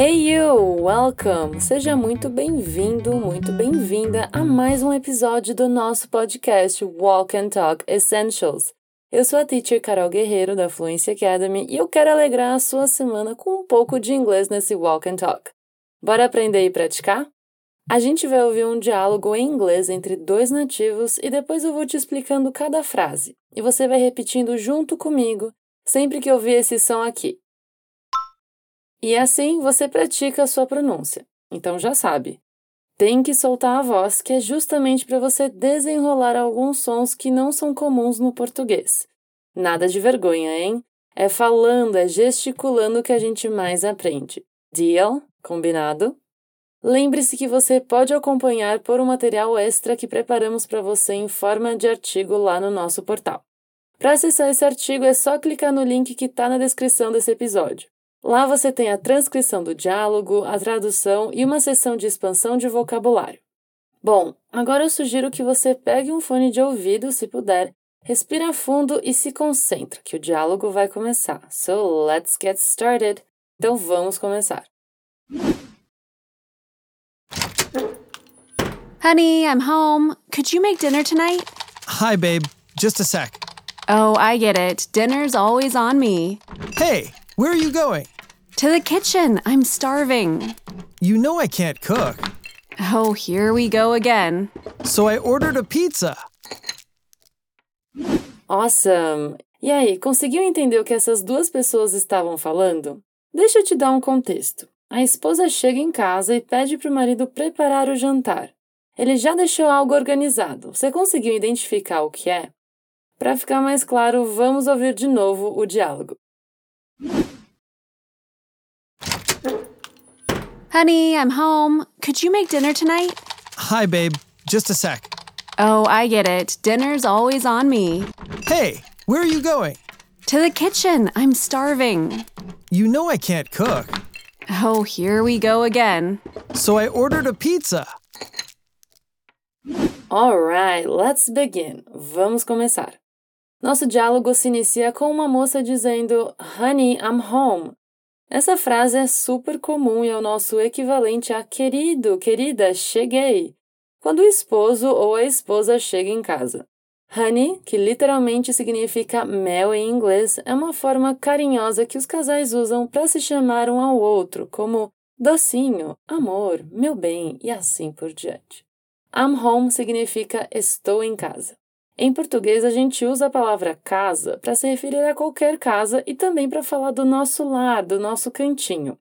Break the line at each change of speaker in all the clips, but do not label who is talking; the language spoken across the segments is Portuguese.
Hey you, welcome! Seja muito bem-vindo, muito bem-vinda a mais um episódio do nosso podcast Walk and Talk Essentials. Eu sou a teacher Carol Guerreiro da Fluency Academy e eu quero alegrar a sua semana com um pouco de inglês nesse Walk and Talk. Bora aprender e praticar? A gente vai ouvir um diálogo em inglês entre dois nativos e depois eu vou te explicando cada frase. E você vai repetindo junto comigo sempre que ouvir esse som aqui. E assim você pratica a sua pronúncia. Então já sabe, tem que soltar a voz, que é justamente para você desenrolar alguns sons que não são comuns no português. Nada de vergonha, hein? É falando, é gesticulando que a gente mais aprende. Deal? Combinado? Lembre-se que você pode acompanhar por um material extra que preparamos para você em forma de artigo lá no nosso portal. Para acessar esse artigo é só clicar no link que está na descrição desse episódio. Lá você tem a transcrição do diálogo, a tradução e uma sessão de expansão de vocabulário. Bom, agora eu sugiro que você pegue um fone de ouvido, se puder, respira fundo e se concentre, que o diálogo vai começar. So let's get started. Então vamos começar.
Honey, I'm home. Could you make dinner tonight?
Hi, babe. Just a sec.
Oh, I get it. Dinner's always on me.
Hey, where are you going?
To the kitchen. I'm starving.
You know I can't cook.
Oh, here we go again.
So I ordered a pizza.
Awesome! E aí, conseguiu entender o que essas duas pessoas estavam falando? Deixa eu te dar um contexto. A esposa chega em casa e pede para o marido preparar o jantar. Ele já deixou algo organizado. Você conseguiu identificar o que é? Para ficar mais claro, vamos ouvir de novo o diálogo.
Honey, I'm home. Could you make dinner tonight?
Hi, babe. Just a sec.
Oh, I get it. Dinner's always on me.
Hey, where are you going?
To the kitchen. I'm starving.
You know I can't cook.
Oh, here we go again.
So I ordered a pizza.
Alright, let's begin. Vamos começar. Nosso diálogo se inicia com uma moça dizendo Honey, I'm home. Essa frase é super comum e é o nosso equivalente a querido, querida, cheguei. Quando o esposo ou a esposa chega em casa. Honey, que literalmente significa mel em inglês, é uma forma carinhosa que os casais usam para se chamar um ao outro, como docinho, amor, meu bem e assim por diante. I'm home significa estou em casa. Em português, a gente usa a palavra casa para se referir a qualquer casa e também para falar do nosso lar, do nosso cantinho.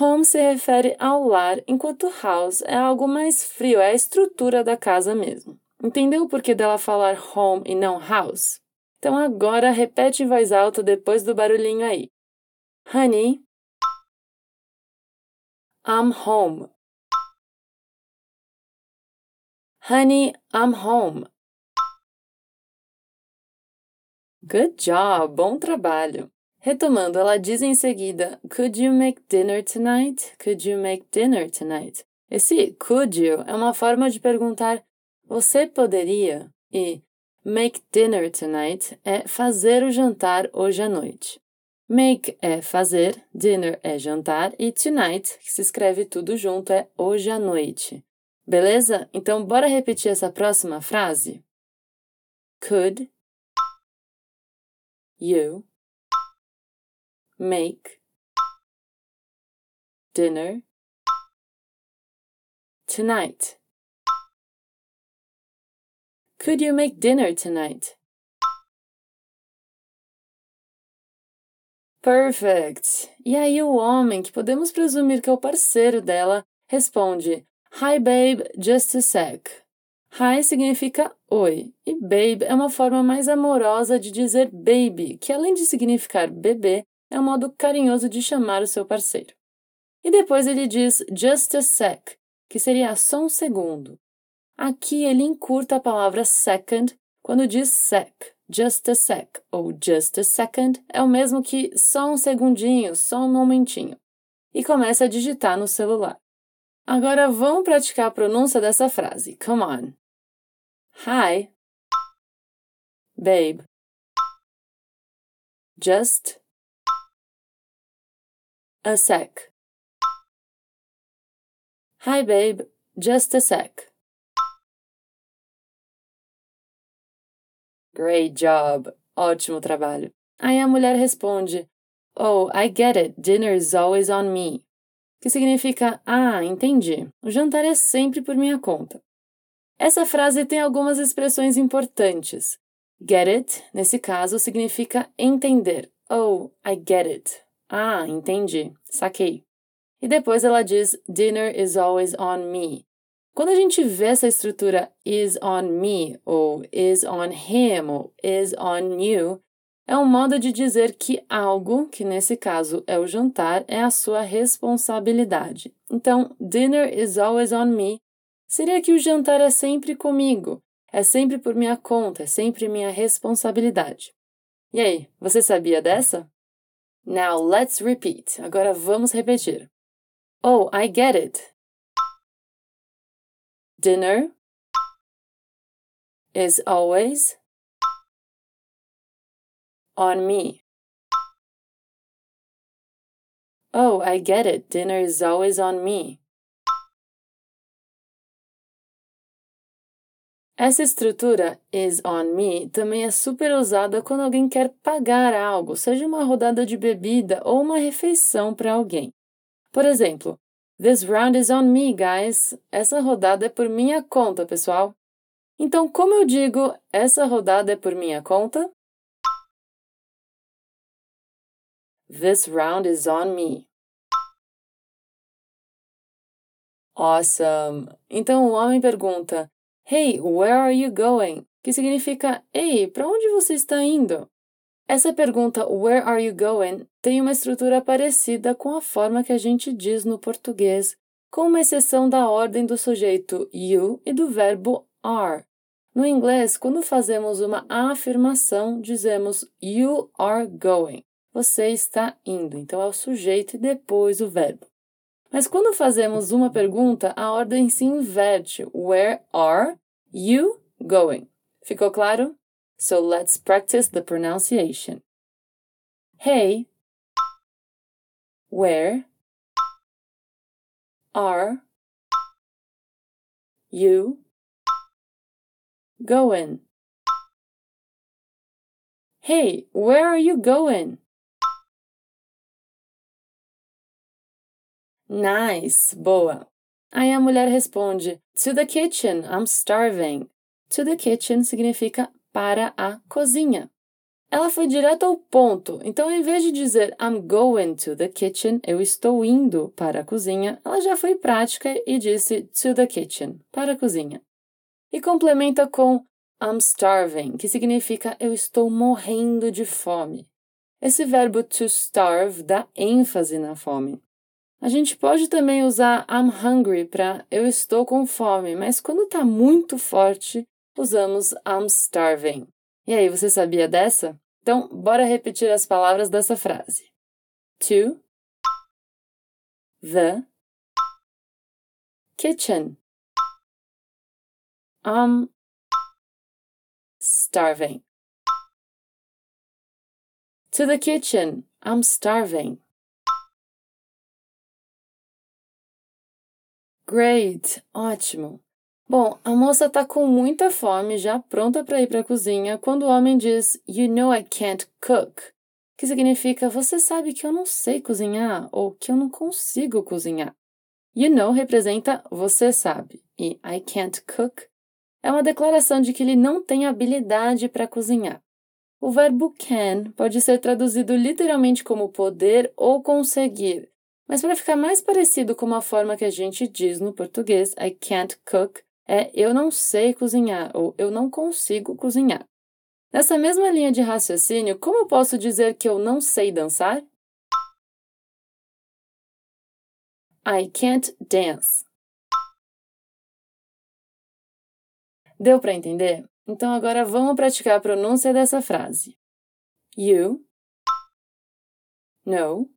Home se refere ao lar, enquanto house é algo mais frio, é a estrutura da casa mesmo. Entendeu o porquê dela falar home e não house? Então agora repete em voz alta depois do barulhinho aí. Honey, I'm home. Honey, I'm home. Good job, bom trabalho. Retomando, ela diz em seguida: Could you make dinner tonight? Could you make dinner tonight? Esse could you é uma forma de perguntar: Você poderia? E make dinner tonight é fazer o jantar hoje à noite. Make é fazer, dinner é jantar e tonight, que se escreve tudo junto, é hoje à noite. Beleza? Então, bora repetir essa próxima frase? Could you make dinner tonight? Could you make dinner tonight? Perfect! E aí o homem, que podemos presumir que é o parceiro dela, responde Hi babe, just a sec. Hi significa oi, e babe é uma forma mais amorosa de dizer baby, que além de significar bebê, é um modo carinhoso de chamar o seu parceiro. E depois ele diz just a sec, que seria só um segundo. Aqui ele encurta a palavra second quando diz sec. Just a sec ou just a second é o mesmo que só um segundinho, só um momentinho. E começa a digitar no celular. Agora vamos praticar a pronúncia dessa frase. Come on. Hi. Babe. Just. A sec. Hi, babe. Just a sec. Great job. Ótimo trabalho. Aí a mulher responde: Oh, I get it. Dinner is always on me. Que significa: Ah, entendi. O jantar é sempre por minha conta. Essa frase tem algumas expressões importantes. Get it, nesse caso, significa entender. Oh, I get it. Ah, entendi. Saquei. E depois ela diz: Dinner is always on me. Quando a gente vê essa estrutura is on me, ou is on him, ou is on you, é um modo de dizer que algo, que nesse caso é o jantar, é a sua responsabilidade. Então, dinner is always on me seria que o jantar é sempre comigo, é sempre por minha conta, é sempre minha responsabilidade. E aí, você sabia dessa? Now let's repeat. Agora vamos repetir. Oh, I get it. Dinner is always on me. Oh, I get it. Dinner is always on me. Essa estrutura is on me também é super usada quando alguém quer pagar algo, seja uma rodada de bebida ou uma refeição para alguém. Por exemplo, This round is on me, guys. Essa rodada é por minha conta, pessoal. Então, como eu digo, essa rodada é por minha conta? This round is on me. Awesome! Então o homem pergunta: Hey, where are you going? Que significa: Ei, para onde você está indo? Essa pergunta, Where are you going? tem uma estrutura parecida com a forma que a gente diz no português, com uma exceção da ordem do sujeito you e do verbo are. No inglês, quando fazemos uma afirmação, dizemos You are going. Você está indo. Então é o sujeito e depois o verbo. Mas quando fazemos uma pergunta, a ordem se inverte. Where are you going? Ficou claro? So let's practice the pronunciation. Hey, where are you going? Hey, where are you going? Nice, boa. Aí a mulher responde: To the kitchen, I'm starving. To the kitchen significa para a cozinha. Ela foi direto ao ponto, então em vez de dizer I'm going to the kitchen, eu estou indo para a cozinha, ela já foi prática e disse to the kitchen, para a cozinha. E complementa com I'm starving, que significa eu estou morrendo de fome. Esse verbo to starve dá ênfase na fome. A gente pode também usar I'm hungry para eu estou com fome, mas quando está muito forte, usamos I'm starving. E aí, você sabia dessa? Então, bora repetir as palavras dessa frase. To the kitchen. I'm starving. To the kitchen. I'm starving. Great! Ótimo! Bom, a moça tá com muita fome, já pronta para ir para a cozinha, quando o homem diz You know I can't cook, que significa você sabe que eu não sei cozinhar ou que eu não consigo cozinhar. You know representa você sabe e I can't cook é uma declaração de que ele não tem habilidade para cozinhar. O verbo can pode ser traduzido literalmente como poder ou conseguir, mas para ficar mais parecido com a forma que a gente diz no português, I can't cook, é eu não sei cozinhar ou eu não consigo cozinhar. Nessa mesma linha de raciocínio, como eu posso dizer que eu não sei dançar? I can't dance. Deu para entender? Então agora vamos praticar a pronúncia dessa frase. You know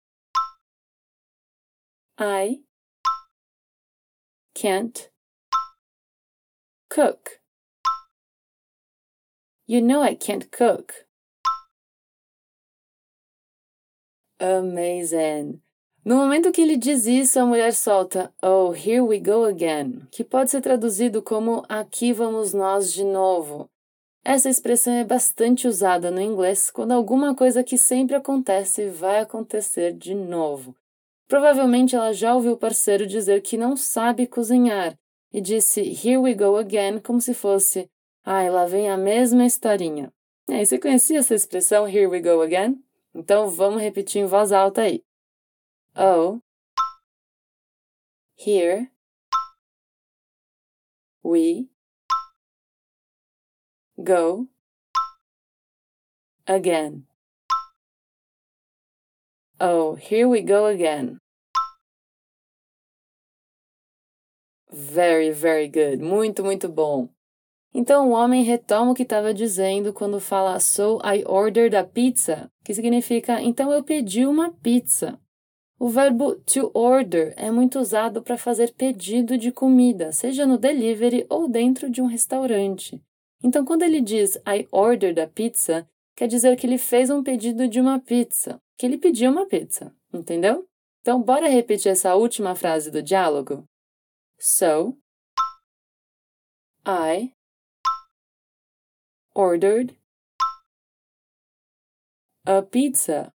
I can't cook. You know I can't cook. Amazing! No momento que ele diz isso, a mulher solta Oh, here we go again, que pode ser traduzido como Aqui vamos nós de novo. Essa expressão é bastante usada no inglês quando alguma coisa que sempre acontece vai acontecer de novo. Provavelmente ela já ouviu o parceiro dizer que não sabe cozinhar e disse Here we go again como se fosse Ai, lá vem a mesma historinha. E aí, você conhecia essa expressão Here we go again? Então vamos repetir em voz alta aí. Oh, here we go again. Oh, here we go again. Very, very good. Muito, muito bom. Então o homem retoma o que estava dizendo quando fala So I ordered a pizza, que significa então eu pedi uma pizza. O verbo to order é muito usado para fazer pedido de comida, seja no delivery ou dentro de um restaurante. Então, quando ele diz I ordered a pizza, quer dizer que ele fez um pedido de uma pizza, que ele pediu uma pizza, entendeu? Então, bora repetir essa última frase do diálogo? So, I ordered a pizza.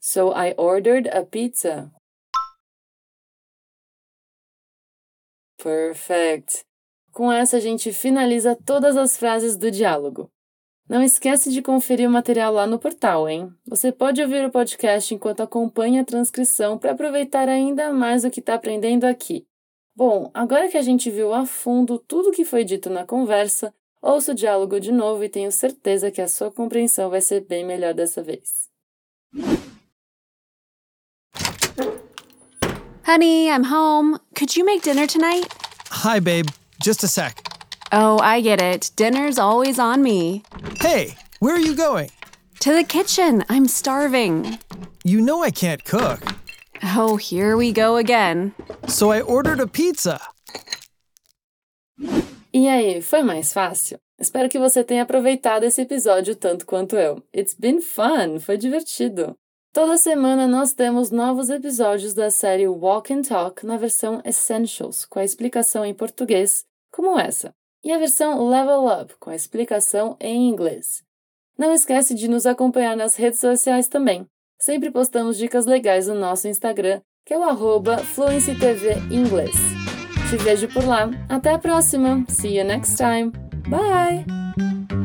So I ordered a pizza. Perfect. Com essa, a gente finaliza todas as frases do diálogo. Não esquece de conferir o material lá no portal, hein? Você pode ouvir o podcast enquanto acompanha a transcrição para aproveitar ainda mais o que está aprendendo aqui. Bom, agora que a gente viu a fundo tudo o que foi dito na conversa, ouça o diálogo de novo e tenho certeza que a sua compreensão vai ser bem melhor dessa vez.
Honey, I'm home. Could you make dinner tonight?
Hi, babe. Just a sec.
Oh, I get it. Dinner's always on me.
Hey, where are you going?
To the kitchen. I'm starving.
You know I can't cook.
Oh, here we go again.
So I ordered a pizza.
E aí, foi mais fácil? Espero que você tenha aproveitado esse episódio tanto quanto eu. It's been fun, foi divertido. Toda semana nós temos novos episódios da série Walk and Talk na versão Essentials, com a explicação em português, como essa, e a versão Level Up, com a explicação em inglês. Não esquece de nos acompanhar nas redes sociais também. Sempre postamos dicas legais no nosso Instagram, que é o arroba. Te vejo por lá. Até a próxima. See you next time. Bye!